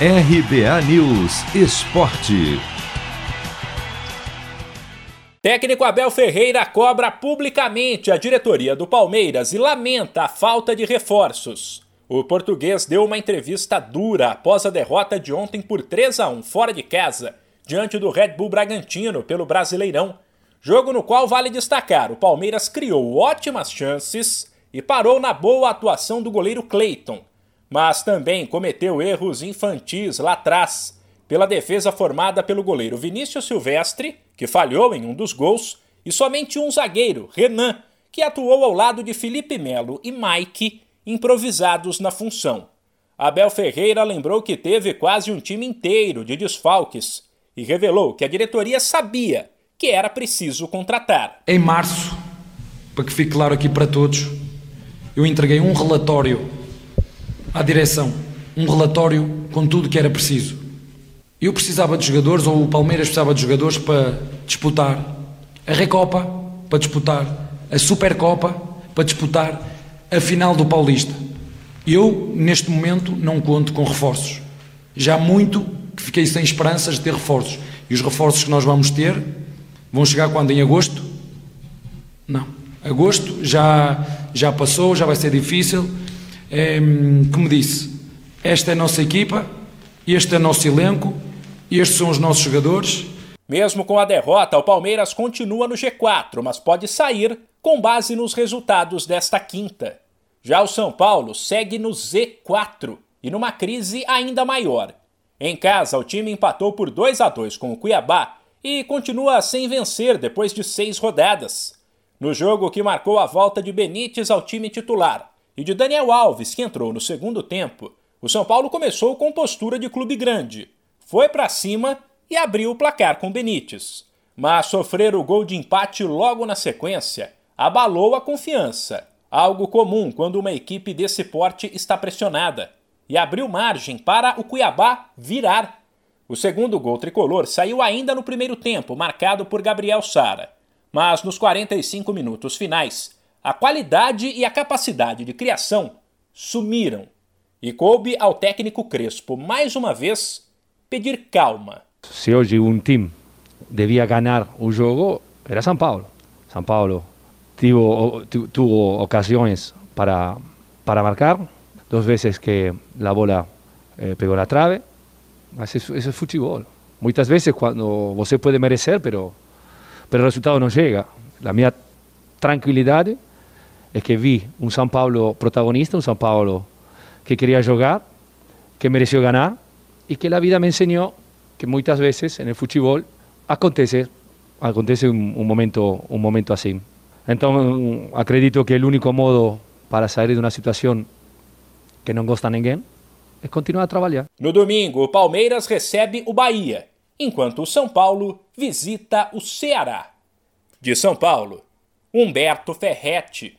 RBA News Esporte. Técnico Abel Ferreira cobra publicamente a diretoria do Palmeiras e lamenta a falta de reforços. O português deu uma entrevista dura após a derrota de ontem por 3 a 1 fora de casa, diante do Red Bull Bragantino pelo Brasileirão. Jogo no qual vale destacar: o Palmeiras criou ótimas chances e parou na boa atuação do goleiro Cleiton, mas também cometeu erros infantis lá atrás, pela defesa formada pelo goleiro Vinícius Silvestre que falhou em um dos gols, e somente um zagueiro, Renan, que atuou ao lado de Felipe Melo e Mike, improvisados na função. Abel Ferreira lembrou que teve quase um time inteiro de desfalques e revelou que a diretoria sabia que era preciso contratar. Em março, para que fique claro aqui para todos, eu entreguei um relatório à direção, um relatório com tudo que era preciso. Eu precisava de jogadores, ou o Palmeiras precisava de jogadores para disputar a Recopa, para disputar a Supercopa, para disputar a final do Paulista. Eu, neste momento, não conto com reforços. Já muito que fiquei sem esperanças de ter reforços. E os reforços que nós vamos ter vão chegar quando? Em agosto? Não. Agosto já, já passou, já vai ser difícil. É, como disse, esta é a nossa equipa, este é o nosso elenco estes são os nossos jogadores. Mesmo com a derrota, o Palmeiras continua no G4, mas pode sair com base nos resultados desta quinta. Já o São Paulo segue no Z4 e numa crise ainda maior. Em casa, o time empatou por 2 a 2 com o Cuiabá e continua sem vencer depois de seis rodadas. No jogo que marcou a volta de Benítez ao time titular e de Daniel Alves, que entrou no segundo tempo, o São Paulo começou com postura de clube grande foi para cima e abriu o placar com Benítez. Mas sofrer o gol de empate logo na sequência abalou a confiança, algo comum quando uma equipe desse porte está pressionada, e abriu margem para o Cuiabá virar. O segundo gol tricolor saiu ainda no primeiro tempo, marcado por Gabriel Sara. Mas nos 45 minutos finais, a qualidade e a capacidade de criação sumiram. E coube ao técnico Crespo mais uma vez pedir calma. Se hoje um time devia ganhar o jogo, era São Paulo. São Paulo tuvo, tuvo ocasiões para, para marcar, duas vezes que a bola eh, pegou na trave, mas isso, isso é futebol. Muitas vezes quando você pode merecer, pero, pero o resultado não chega. A minha tranquilidade é que vi um São Paulo protagonista, um São Paulo que queria jogar, que mereceu ganhar y que la vida me enseñó que muchas veces en el fútbol acontece, acontece un, un momento, un momento así. Entonces, acredito que el único modo para sair de uma situação que não gosta ninguém é continuar a trabalhar. No domingo, o Palmeiras recebe o Bahia, enquanto o São Paulo visita o Ceará. De São Paulo, Humberto Ferretti.